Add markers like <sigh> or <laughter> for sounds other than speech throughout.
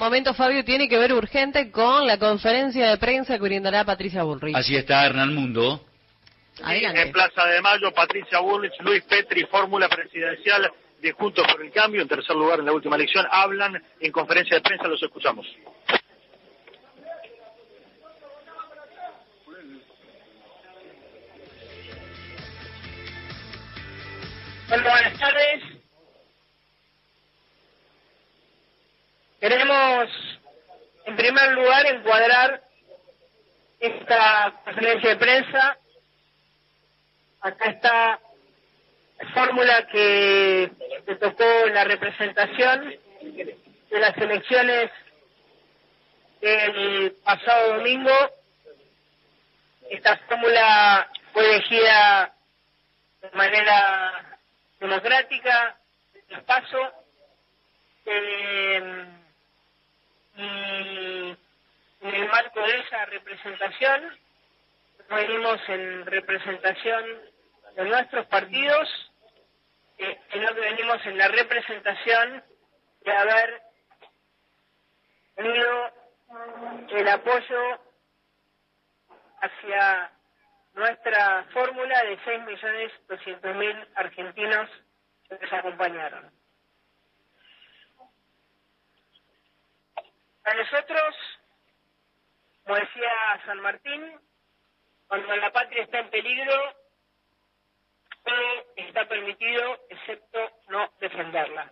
momento, Fabio, tiene que ver urgente con la conferencia de prensa que brindará Patricia Bullrich. Así está Hernán Mundo. Adelante. En Plaza de Mayo, Patricia Bullrich, Luis Petri, fórmula presidencial de Juntos por el Cambio, en tercer lugar en la última elección, hablan en conferencia de prensa, los escuchamos. Bueno, buenas tardes. Queremos, en primer lugar, encuadrar esta conferencia de prensa. Acá está la fórmula que se tocó en la representación de las elecciones del pasado domingo. Esta fórmula fue elegida de manera democrática, el paso, eh, y en el marco de esa representación, venimos en representación de nuestros partidos, eh, sino que venimos en la representación de haber tenido el apoyo hacia nuestra fórmula de 6.200.000 argentinos que nos acompañaron. A nosotros, como decía San Martín, cuando la patria está en peligro, todo está permitido excepto no defenderla.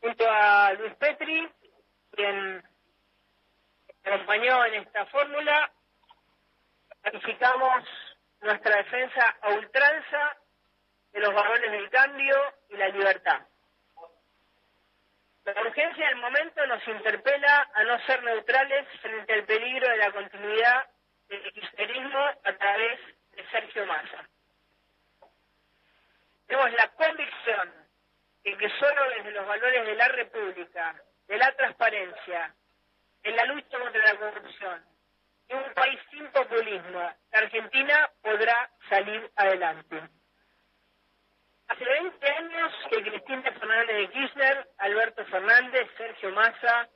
Junto a Luis Petri, quien acompañó en esta fórmula, Planificamos nuestra defensa a ultranza de los valores del cambio y la libertad. La urgencia del momento nos interpela a no ser neutrales frente al peligro de la continuidad del kirchnerismo a través de Sergio Massa. Tenemos la convicción de que solo desde los valores de la República, de la transparencia, en la lucha contra la corrupción, un país sin populismo, la Argentina podrá salir adelante. Hace 20 años que Cristina Fernández de Kirchner, Alberto Fernández, Sergio Massa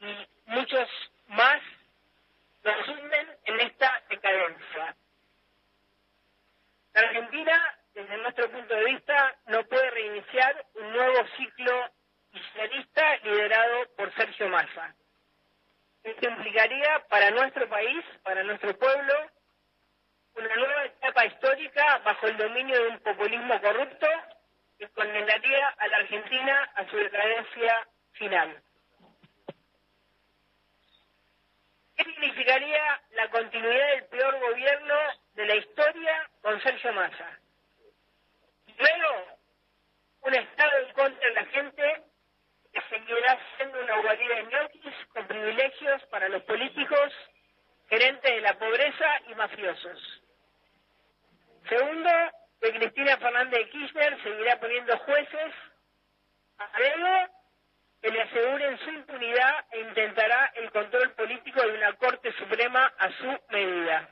y muchos más nos hunden en esta decadencia. La Argentina, desde nuestro punto de vista, no puede reiniciar un nuevo ciclo kirchnerista liderado por Sergio Massa. Esto implicaría para nuestro país, para nuestro pueblo, bajo el dominio de un populismo corrupto que condenaría a la Argentina a su decadencia final. ¿Qué significaría la continuidad del peor gobierno de la historia con Sergio Massa? Primero, un Estado en contra de la gente que seguirá siendo una guarida de ñoquis con privilegios para los políticos, gerentes de la pobreza y mafiosos. Segundo, que Cristina Fernández de Kirchner seguirá poniendo jueces a dedo que le aseguren su impunidad e intentará el control político de una Corte Suprema a su medida.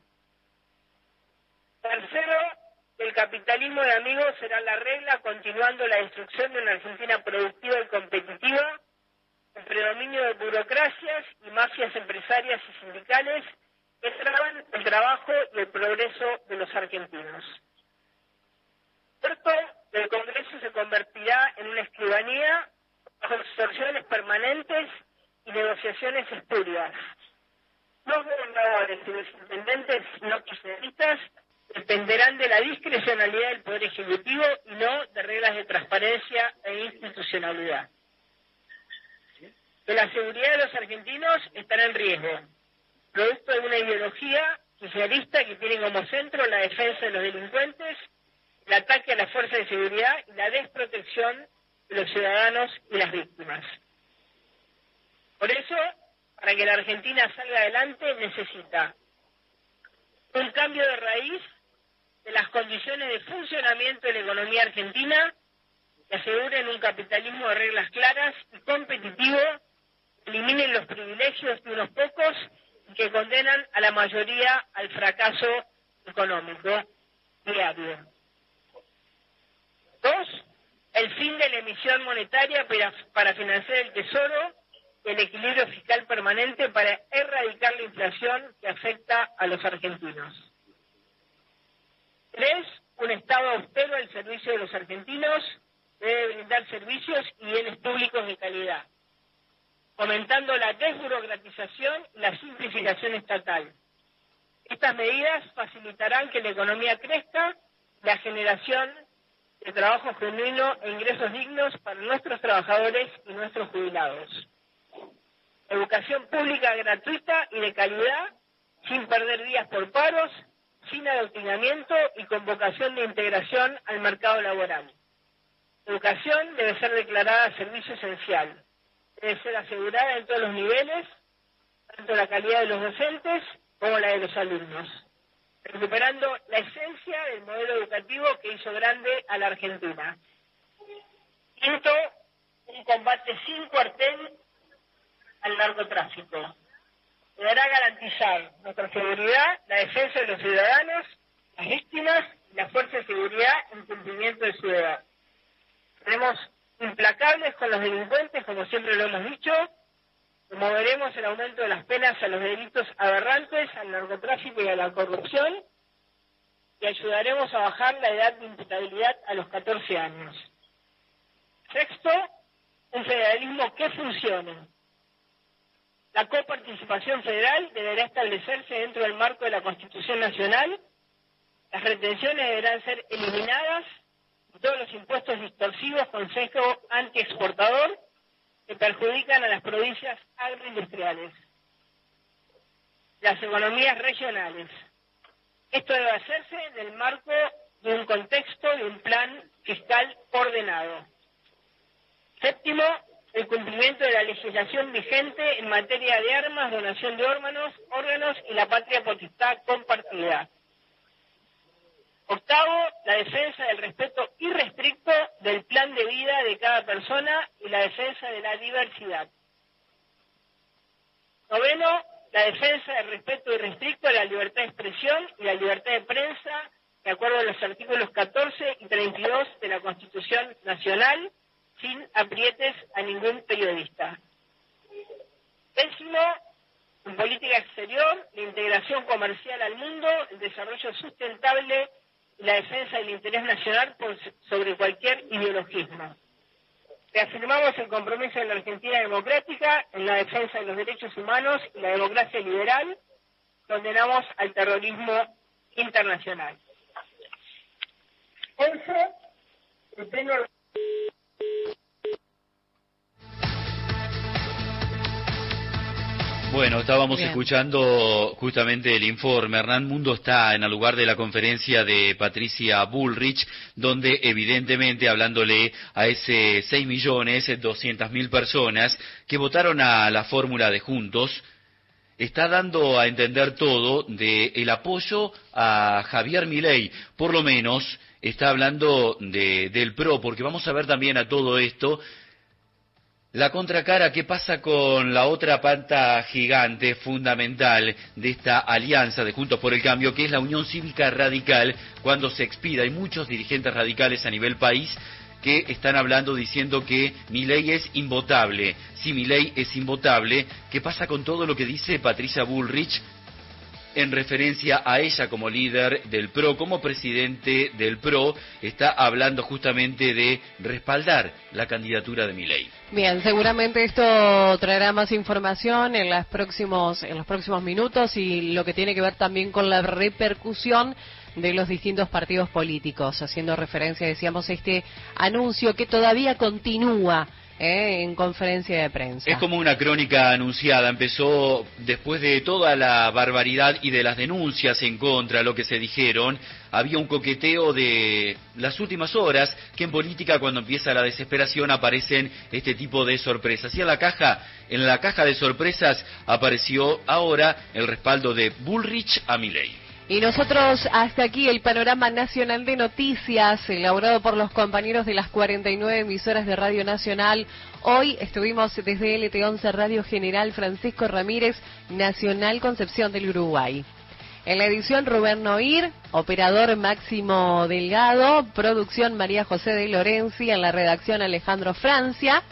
Tercero, el capitalismo de amigos será la regla, continuando la destrucción de una Argentina productiva y competitiva, el predominio de burocracias y mafias empresarias y sindicales que traban el trabajo y el progreso de los argentinos. Cuarto, el Congreso se convertirá en una escribanía bajo extorsiones permanentes y negociaciones espurias. Los gobernadores y los intendentes no kirchneristas dependerán de la discrecionalidad del Poder Ejecutivo y no de reglas de transparencia e institucionalidad. Que la seguridad de los argentinos estará en riesgo, producto de una ideología socialista que tiene como centro la defensa de los delincuentes, el ataque a las fuerzas de seguridad y la desprotección de los ciudadanos y las víctimas. Por eso, para que la Argentina salga adelante, necesita un cambio de raíz de las condiciones de funcionamiento de la economía argentina que aseguren un capitalismo de reglas claras y competitivo, eliminen los privilegios de unos pocos que condenan a la mayoría al fracaso económico diario. Dos, el fin de la emisión monetaria para, financiar el tesoro el equilibrio fiscal permanente para erradicar la inflación que afecta a los argentinos. Tres, un Estado austero al servicio de los argentinos debe brindar servicios y bienes públicos de calidad, fomentando la desburocratización y la simplificación estatal. Estas medidas facilitarán que la economía crezca, la generación de trabajo genuino e ingresos dignos para nuestros trabajadores y nuestros jubilados. Educación pública gratuita y de calidad, sin perder días por paros, sin adoctrinamiento y con vocación de integración al mercado laboral. Educación debe ser declarada servicio esencial. Debe ser asegurada en todos los niveles, tanto la calidad de los docentes como la de los alumnos recuperando la esencia del modelo educativo que hizo grande a la Argentina. Quinto, un combate sin cuartel al narcotráfico. Deberá garantizar nuestra seguridad, la defensa de los ciudadanos, las víctimas y la fuerza de seguridad en cumplimiento de su deber. Seremos implacables con los delincuentes, como siempre lo hemos dicho, Promoveremos el aumento de las penas a los delitos aberrantes, al narcotráfico y a la corrupción y ayudaremos a bajar la edad de imputabilidad a los 14 años. Sexto, un federalismo que funcione. La coparticipación federal deberá establecerse dentro del marco de la Constitución Nacional. Las retenciones deberán ser eliminadas todos los impuestos distorsivos con sesgo antiexportador que perjudican a las provincias agroindustriales, las economías regionales. Esto debe hacerse en el marco de un contexto de un plan fiscal ordenado. Séptimo, el cumplimiento de la legislación vigente en materia de armas, donación de órganos, órganos y la patria potestad compartida. Octavo, la defensa del respeto irrestricto del plan de vida de cada persona y la defensa de la diversidad. Noveno, la defensa del respeto irrestricto de la libertad de expresión y la libertad de prensa, de acuerdo a los artículos 14 y 32 de la Constitución Nacional, sin aprietes a ningún periodista. Décimo, en política exterior, la integración comercial al mundo, el desarrollo sustentable la defensa del interés nacional por sobre cualquier ideologismo. Reafirmamos el compromiso de la Argentina democrática en la defensa de los derechos humanos y la democracia liberal. Condenamos al terrorismo internacional. Bueno, estábamos escuchando justamente el informe. Hernán Mundo está en el lugar de la conferencia de Patricia Bullrich, donde evidentemente hablándole a ese 6 millones 200 mil personas que votaron a la fórmula de Juntos, está dando a entender todo del el apoyo a Javier Milei, por lo menos está hablando de, del PRO, porque vamos a ver también a todo esto la contracara, ¿qué pasa con la otra pata gigante fundamental de esta alianza de Juntos por el Cambio, que es la Unión Cívica Radical, cuando se expida? Hay muchos dirigentes radicales a nivel país que están hablando diciendo que mi ley es invotable. Si mi ley es invotable, ¿qué pasa con todo lo que dice Patricia Bullrich en referencia a ella como líder del PRO, como presidente del PRO, está hablando justamente de respaldar la candidatura de Milei. Bien, seguramente esto traerá más información en, los próximos, en los próximos minutos y lo que tiene que ver también con la repercusión de los distintos partidos políticos, haciendo referencia, decíamos, a este anuncio que todavía continúa ¿eh? en conferencia de prensa. Es como una crónica anunciada. Empezó después de toda la barbaridad y de las denuncias en contra lo que se dijeron. Había un coqueteo de las últimas horas que en política cuando empieza la desesperación aparecen este tipo de sorpresas. Y en la caja, en la caja de sorpresas apareció ahora el respaldo de Bullrich a Milley. Y nosotros hasta aquí el panorama nacional de noticias elaborado por los compañeros de las 49 emisoras de Radio Nacional. Hoy estuvimos desde LT11 Radio General Francisco Ramírez, Nacional Concepción del Uruguay. En la edición Rubén Noir, operador Máximo Delgado, producción María José de Lorenzi, en la redacción Alejandro Francia.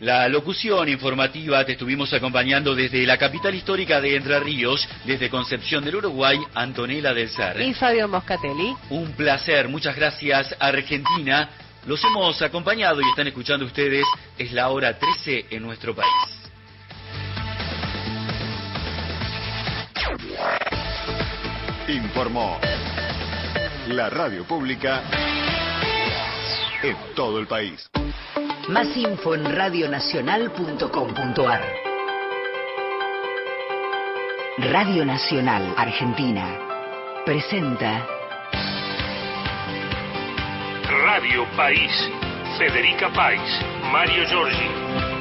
La locución informativa te estuvimos acompañando desde la capital histórica de Entre Ríos, desde Concepción del Uruguay, Antonella del Ser. Y Fabio Moscatelli. Un placer, muchas gracias Argentina. Los hemos acompañado y están escuchando ustedes, es la hora 13 en nuestro país. Informó la radio pública en todo el país. Más info en radionacional.com.ar. Radio Nacional Argentina presenta Radio País, Federica País, Mario Giorgi.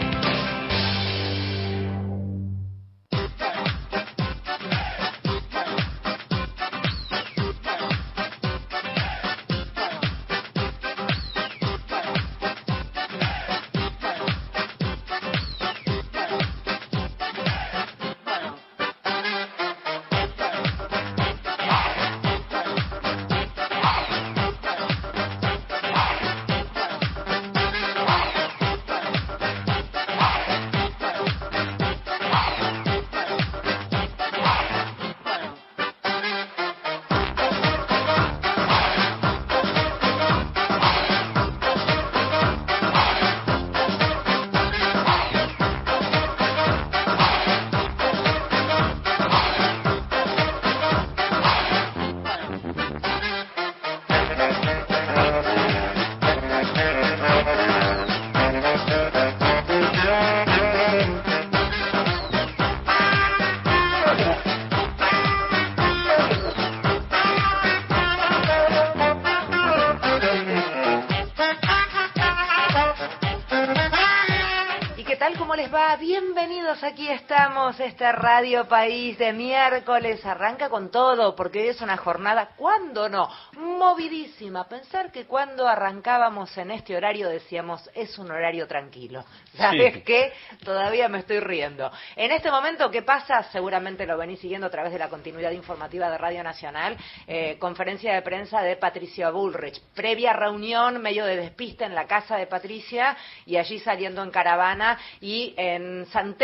many aquí estamos, este Radio País de miércoles arranca con todo, porque hoy es una jornada, ¿cuándo no? Movidísima. Pensar que cuando arrancábamos en este horario decíamos, es un horario tranquilo. <laughs> ¿Sabes qué? Todavía me estoy riendo. En este momento, ¿qué pasa? Seguramente lo venís siguiendo a través de la continuidad informativa de Radio Nacional, eh, conferencia de prensa de Patricia Bullrich. Previa reunión, medio de despiste en la casa de Patricia y allí saliendo en caravana y en San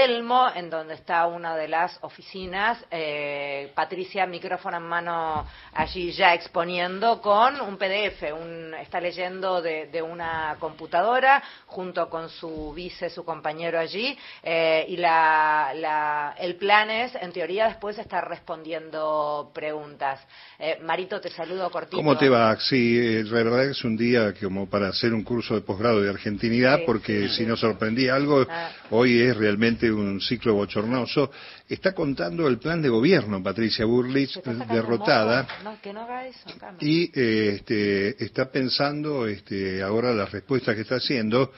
En donde está una de las oficinas, eh, Patricia, micrófono en mano allí ya exponiendo con un PDF, un, está leyendo de, de una computadora junto con su vice, su compañero allí, eh, y la, la, el plan es, en teoría, después estar respondiendo preguntas. Eh, Marito, te saludo cortito. ¿Cómo te va? Sí, eh, la verdad es un día como para hacer un curso de posgrado de argentinidad, porque si nos sorprendía algo, ah. hoy es realmente un ciclo bochornoso. Está contando el plan de gobierno, Patricia Burlich, derrotada. que no haga eso, y eh, este, está pensando este, ahora las respuestas que está haciendo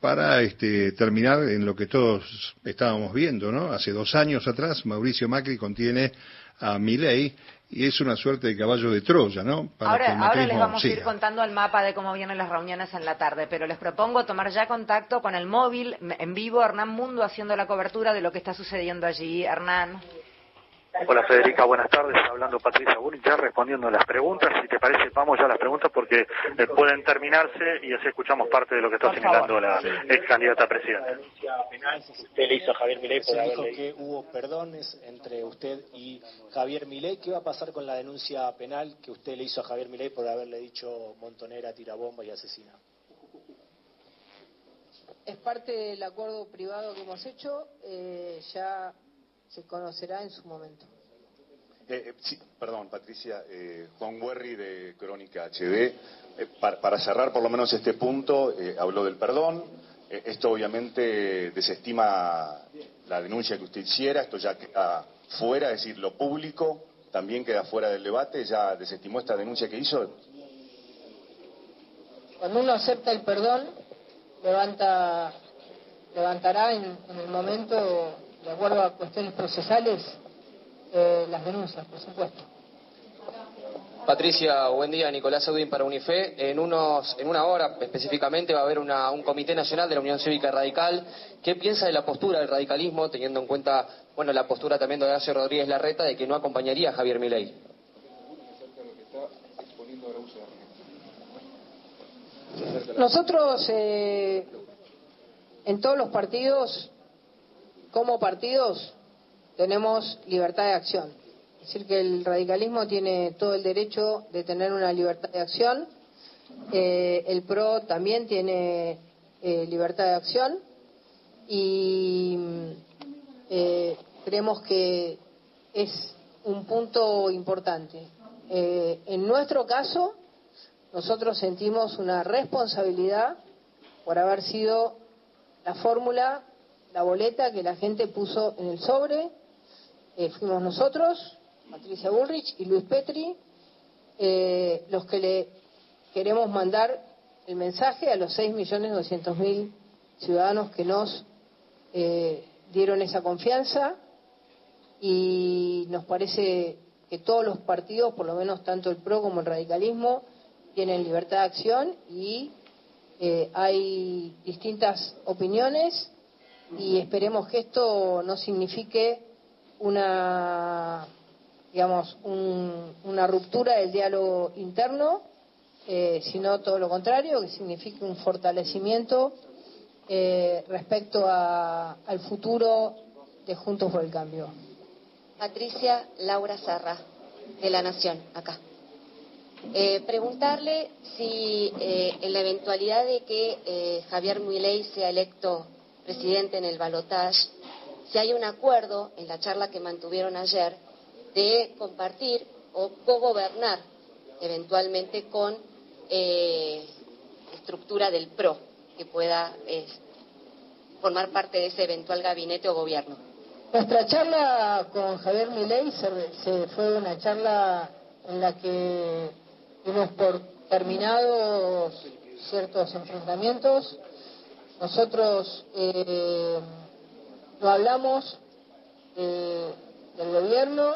para este, terminar en lo que todos estábamos viendo, ¿no? Hace dos años atrás, Mauricio Macri contiene a Milei y es una suerte de caballo de Troya, ¿no? ahora, ahora les vamos a ir contando el mapa de cómo vienen las reuniones en la tarde, pero les propongo tomar ya contacto con el móvil en vivo, Hernán Mundo, haciendo la cobertura de lo que está sucediendo allí. Hernán. Hola Federica, buenas tardes. Hablando Patricia Bulli, ya respondiendo las preguntas. Si te parece, vamos ya a las preguntas porque eh, pueden terminarse y así escuchamos parte de lo que está señalando la ex candidata a presidenta. Usted le hizo a Javier Milei por Se dijo que hubo perdones entre usted y Javier Milei. ¿Qué va a pasar con la denuncia penal que usted le hizo a Javier Milei por haberle dicho montonera, tirabomba y asesina? Es parte del acuerdo privado que hemos hecho. Eh, ya se conocerá en su momento. Eh, eh, sí, perdón, Patricia, eh, Juan Werry de Crónica HD. Para, cerrar por lo menos este punto, habló del perdón. esto obviamente desestima la denuncia que usted hiciera, esto ya queda fuera, es decir, lo público también queda fuera del debate, ya desestimó esta denuncia que hizo. Cuando uno acepta el perdón, levanta, levantará en el momento de acuerdo a cuestiones procesales, eh, las denuncias, por supuesto. Patricia, buen día. Nicolás Audin para Unife. En, unos, en una hora específicamente va a haber un Comité Nacional de la Unión Cívica Radical. ¿Qué piensa de la postura del radicalismo, teniendo en cuenta bueno, la postura también de Horacio Rodríguez Larreta de que no acompañaría a Javier Milei? Nosotros, eh, en todos los partidos, como partidos, tenemos libertad de acción. Es decir, que el radicalismo tiene todo el derecho de tener una libertad de acción. Eh, el PRO también tiene eh, libertad de acción. Y creemos que es un punto importante. en nuestro caso, nosotros sentimos una responsabilidad por haber sido la fórmula, la boleta que la gente puso en el sobre. Eh, fuimos nosotros, Patricia Bullrich y Luis Petri, eh, los que le queremos mandar el mensaje a los 6.200.000 ciudadanos que nos eh, dieron esa confianza y nos parece que todos los partidos, por lo menos tanto el PRO como el radicalismo, tienen libertad de acción y eh, hay distintas opiniones y esperemos que esto no signifique una digamos una ruptura del diálogo interno eh, sino todo lo contrario que signifique un fortalecimiento eh, respecto al futuro de Juntos por el Cambio. Patricia Laura Sarra, de La Nación, acá. Eh, preguntarle si eh, en la eventualidad de que eh, Javier Milei sea electo presidente en el balotaje, si hay un acuerdo en la charla que mantuvieron ayer de compartir o co-gobernar eventualmente con estructura del PRO que pueda formar parte de ese eventual gabinete o gobierno. Nuestra charla con Javier Milei se fue una charla en la que Dimos por terminados ciertos enfrentamientos. Nosotros eh, no hablamos eh, del gobierno,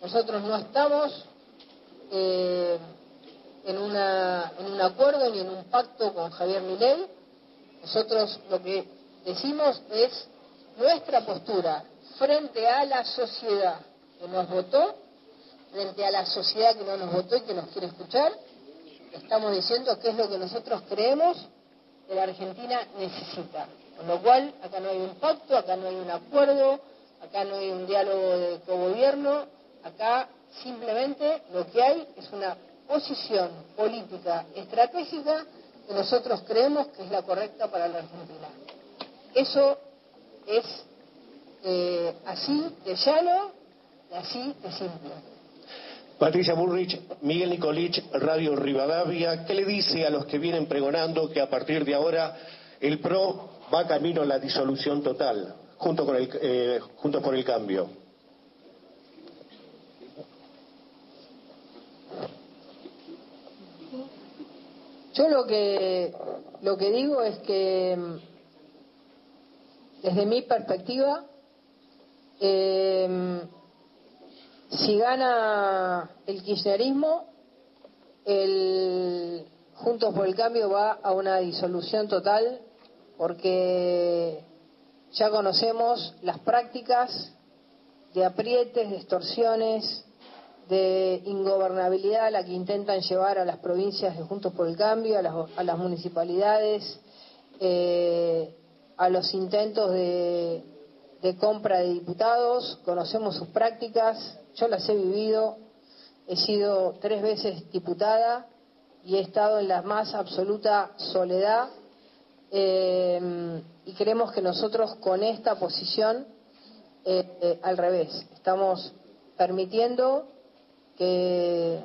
nosotros no estamos eh, en, una, en un acuerdo ni en un pacto con Javier Milei. Nosotros lo que decimos es nuestra postura frente a la sociedad que nos votó frente a la sociedad que no nos votó y que nos quiere escuchar, estamos diciendo qué es lo que nosotros creemos que la Argentina necesita. Con lo cual, acá no hay un pacto, acá no hay un acuerdo, acá no hay un diálogo de cogobierno, acá simplemente lo que hay es una posición política estratégica que nosotros creemos que es la correcta para la Argentina. Eso es eh, así de llano y así de simple. Patricia Bullrich, Miguel Nicolich, Radio Rivadavia, ¿qué le dice a los que vienen pregonando que a partir de ahora el PRO va camino a la disolución total, junto, con el, eh, junto por el cambio? Yo lo que, lo que digo es que, desde mi perspectiva, eh, si gana el kirchnerismo, el Juntos por el Cambio va a una disolución total porque ya conocemos las prácticas de aprietes, de extorsiones, de ingobernabilidad a la que intentan llevar a las provincias de Juntos por el Cambio, a las, municipalidades, eh, a los intentos de compra de diputados, conocemos sus prácticas, yo las he vivido, he sido tres veces diputada y he estado en la más absoluta soledad eh, y creemos que nosotros con esta posición, eh, eh, al revés, estamos permitiendo que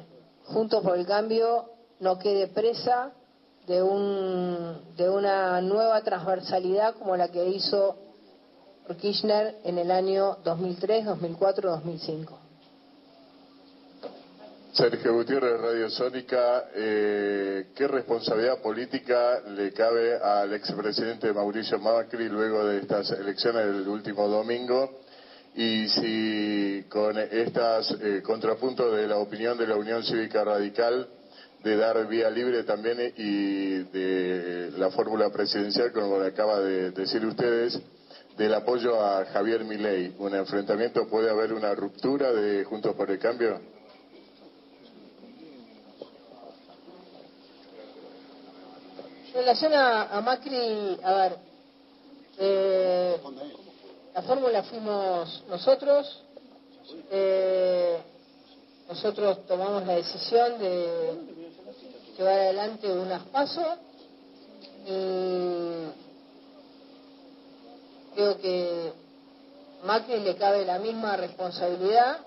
Juntos por el Cambio no quede presa de, un, de una nueva transversalidad como la que hizo Kirchner en el año 2003, 2004, 2005. Sergio Gutiérrez, Radio Sónica, eh, ¿qué responsabilidad política le cabe al expresidente Mauricio Macri luego de estas elecciones del último domingo? y si con estos eh, contrapuntos de la opinión de la Unión Cívica Radical de dar vía libre también y de la fórmula presidencial, como acaba de decir ustedes, del apoyo a Javier Milei. ¿Un enfrentamiento puede haber una ruptura de Juntos por el Cambio? Relación a, Macri, a ver, eh, la fórmula fuimos nosotros. Eh, nosotros tomamos la decisión de llevar adelante unas pasos y creo que Macri le cabe la misma responsabilidad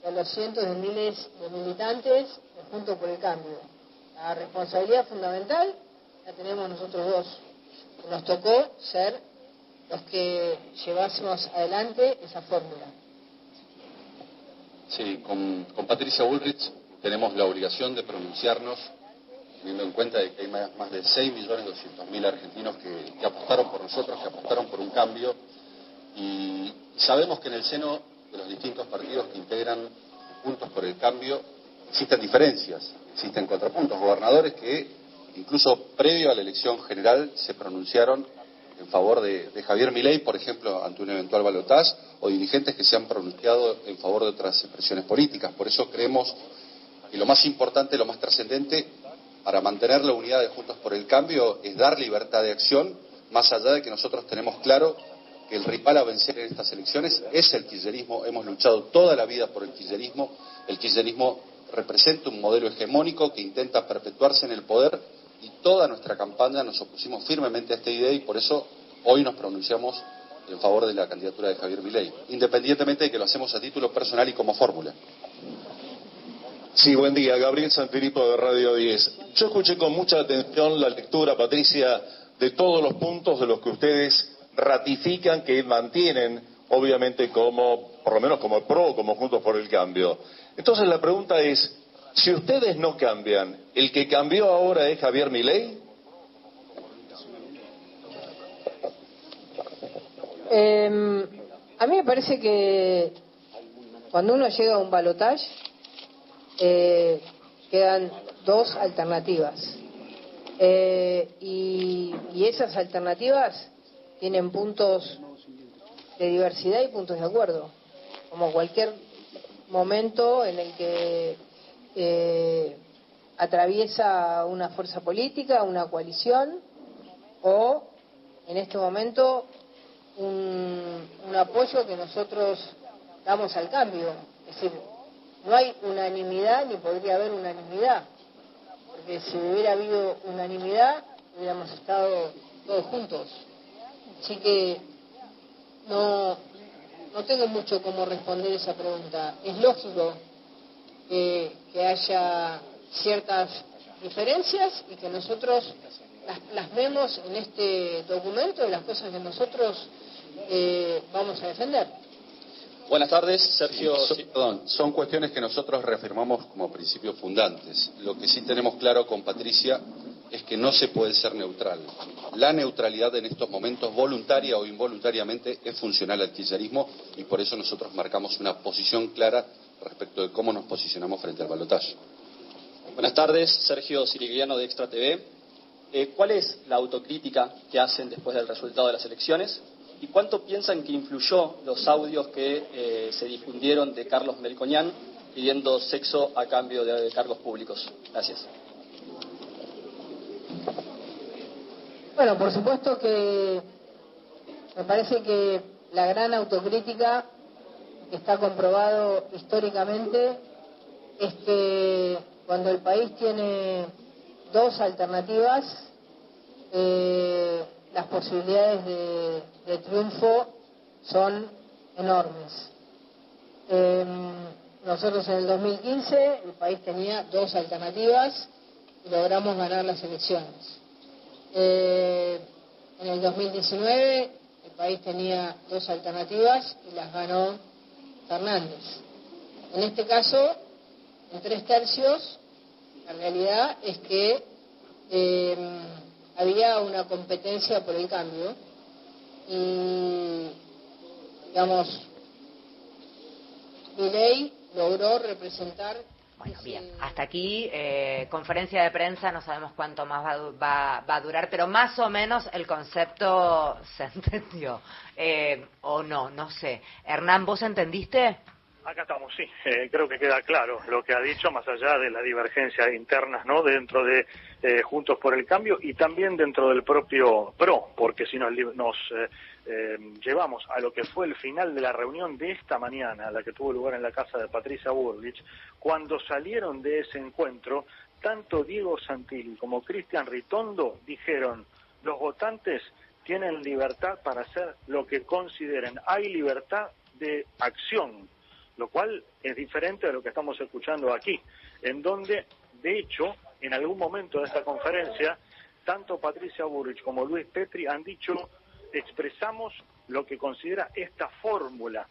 que a los cientos de miles de militantes junto por el cambio. La responsabilidad fundamental tenemos nosotros dos. Nos tocó ser los que llevásemos adelante esa fórmula. Sí, con, Patricia Bullrich tenemos la obligación de pronunciarnos, teniendo en cuenta que hay más, de 6.200.000 argentinos que, apostaron por nosotros, que apostaron por un cambio, y sabemos que en el seno de los distintos partidos que integran Puntos por el Cambio existen diferencias, existen contrapuntos, gobernadores que incluso previo a la elección general se pronunciaron en favor de, Javier Milei, por ejemplo, ante un eventual balotaje, o dirigentes que se han pronunciado en favor de otras expresiones políticas. Por eso creemos que lo más importante, lo más trascendente para mantener la unidad de Juntos por el Cambio es dar libertad de acción, más allá de que nosotros tenemos claro que el rival a vencer en estas elecciones es el kirchnerismo. Hemos luchado toda la vida por el kirchnerismo. El kirchnerismo representa un modelo hegemónico que intenta perpetuarse en el poder y toda nuestra campaña nos opusimos firmemente a esta idea y por eso hoy nos pronunciamos en favor de la candidatura de Javier Milei, independientemente de que lo hacemos a título personal y como fórmula. Sí, buen día. Gabriel Sanfilippo de Radio 10. Yo escuché con mucha atención la lectura, Patricia, de todos los puntos de los que ustedes ratifican que mantienen, obviamente, como, por lo menos como PRO, como Juntos por el Cambio. Entonces la pregunta es, si ustedes no cambian, ¿el que cambió ahora es Javier Milei? Em, a mí me parece que cuando uno llega a un balotaje eh, quedan dos alternativas. Eh, y, y esas alternativas tienen puntos de diversidad y puntos de acuerdo, como cualquier momento en el que eh, atraviesa una fuerza política, una coalición o en este momento un, apoyo que nosotros damos al cambio. Es decir, no hay unanimidad ni podría haber unanimidad, porque si hubiera habido unanimidad hubiéramos estado todos juntos. Así que no, no tengo mucho cómo responder esa pregunta. Es lógico que, haya ciertas diferencias y que nosotros las vemos en este documento de las cosas que nosotros eh, vamos a defender. Buenas tardes, Sergio. perdón, son cuestiones que nosotros reafirmamos como principios fundantes. Lo que sí tenemos claro con Patricia es que no se puede ser neutral. La neutralidad en estos momentos, voluntaria o involuntariamente, es funcional al kirchnerismo y por eso nosotros marcamos una posición clara respecto de cómo nos posicionamos frente al balotaje. Buenas tardes, Sergio Sirigliano de Extra TV. Eh, ¿Cuál es la autocrítica que hacen después del resultado de las elecciones? ¿Y cuánto piensan que influyó los audios que eh, se difundieron de Carlos Melcoñán pidiendo sexo a cambio de cargos públicos? Gracias. Bueno, por supuesto que me parece que la gran autocrítica está comprobado históricamente es que cuando el país tiene dos alternativas, eh, las posibilidades de, triunfo son enormes. Em, nosotros en el 2015 el país tenía dos alternativas y logramos ganar las elecciones. Eh, en el 2019 el país tenía dos alternativas y las ganó Fernández. En este caso, en tres tercios, la realidad es que eh, había una competencia por el cambio y, digamos, Milei logró representar bueno, bien, hasta aquí, eh, conferencia de prensa, no sabemos cuánto más va, va, a durar, pero más o menos el concepto <laughs> se entendió. Eh, o no, no sé. Hernán, ¿vos entendiste? Acá estamos, sí. Eh, creo que queda claro lo que ha dicho, más allá de las divergencias internas, ¿no? Dentro de Juntos por el Cambio y también dentro del propio PRO, porque si nos, nos eh, llevamos a lo que fue el final de la reunión de esta mañana, la que tuvo lugar en la casa de Patricia Burlich, cuando salieron de ese encuentro, tanto Diego Santilli como Cristian Ritondo dijeron, los votantes tienen libertad para hacer lo que consideren, hay libertad de acción, lo cual es diferente de lo que estamos escuchando aquí, en donde, de hecho, en algún momento de esta conferencia, tanto Patricia Burrich como Luis Petri han dicho expresamos lo que considera esta fórmula,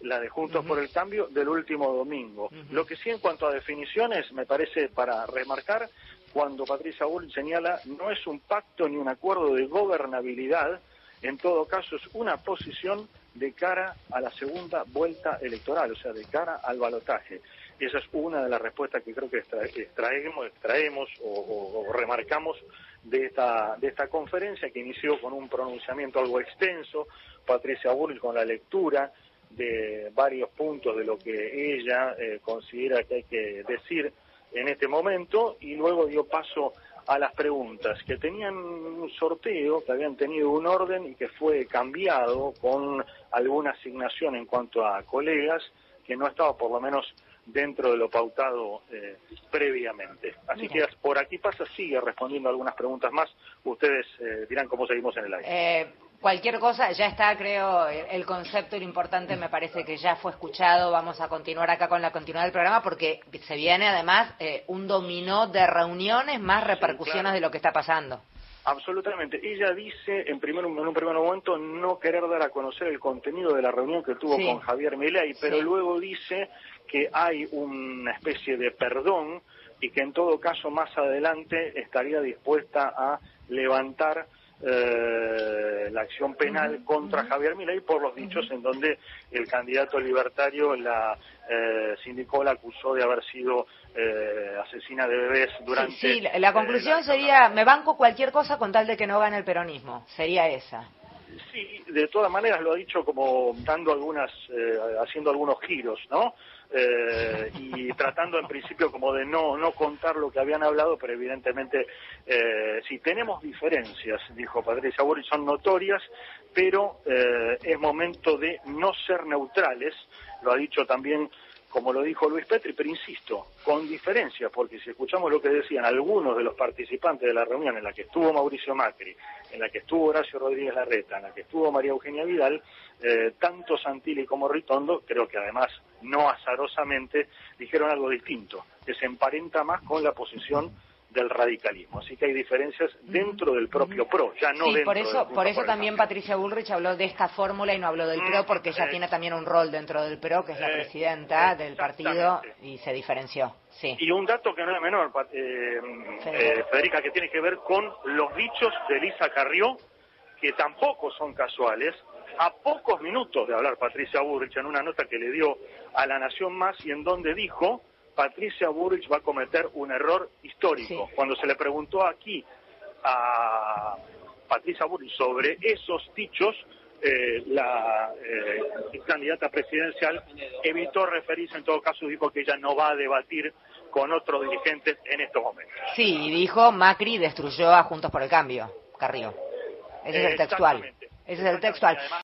la de Juntos por el Cambio del último domingo. Lo que sí en cuanto a definiciones, me parece para remarcar, cuando Patricia Bull señala, no es un pacto ni un acuerdo de gobernabilidad, en todo caso es una posición de cara a la segunda vuelta electoral, o sea, de cara al balotaje. Y esa es una de las respuestas que creo que extraemos, extraemos o, o remarcamos de esta, de esta conferencia que inició con un pronunciamiento algo extenso, Patricia Burrich con la lectura de varios puntos de lo que ella eh, considera que hay que decir en este momento y luego dio paso a las preguntas que tenían un sorteo, que habían tenido un orden y que fue cambiado con alguna asignación en cuanto a colegas que no estaba por lo menos dentro de lo pautado eh, previamente. Así que por aquí pasa, sigue respondiendo algunas preguntas más. Ustedes eh, dirán cómo seguimos en el aire. Eh, cualquier cosa, ya está, creo, el concepto y lo importante me parece que ya fue escuchado. Vamos a continuar acá con la continuidad del programa porque se viene además un dominó de reuniones más repercusiones de lo que está pasando. Absolutamente. Ella dice, en, primer, en un primer momento, no querer dar a conocer el contenido de la reunión que tuvo con Javier Milei, pero luego dice que hay una especie de perdón y que en todo caso más adelante estaría dispuesta a levantar eh, la acción penal contra Javier Milei por los dichos en donde el candidato libertario la eh, sindicó la acusó de haber sido eh, asesina de bebés durante sí, la, conclusión sería me banco cualquier cosa con tal de que no gane el peronismo. Sería esa. Sí de todas maneras lo ha dicho como dando algunas haciendo algunos giros no eh, y tratando en principio como de no, no contar lo que habían hablado, pero evidentemente eh, si tenemos diferencias, dijo Patricia Burri, son notorias, pero eh, es momento de no ser neutrales, lo ha dicho también como lo dijo Luis Petri, pero insisto, con diferencia, porque si escuchamos lo que decían algunos de los participantes de la reunión en la que estuvo Mauricio Macri, en la que estuvo Horacio Rodríguez Larreta, en la que estuvo María Eugenia Vidal, eh, tanto Santilli como Ritondo, creo que además no azarosamente, dijeron algo distinto, que se emparenta más con la posición del radicalismo. Así que hay diferencias dentro del propio PRO, ya no sí, por eso, por eso también Patricia Bullrich habló de esta fórmula y no habló del PRO, porque ella tiene también un rol dentro del PRO, que es la presidenta del partido, y se diferenció. Sí. Y un dato que no es menor, eh, eh, Federica, que tiene que ver con los dichos de Elisa Carrió, que tampoco son casuales, a pocos minutos de hablar Patricia Bullrich en una nota que le dio a La Nación Más y en donde dijo Patricia Burrich va a cometer un error histórico. Cuando se le preguntó aquí a Patricia Burrich sobre esos dichos, eh, la eh, candidata presidencial evitó referirse, en todo caso dijo que ella no va a debatir con otros dirigentes en estos momentos. Sí, dijo Macri destruyó a Juntos por el Cambio, Carrillo. Ese es el textual. Ese es el textual.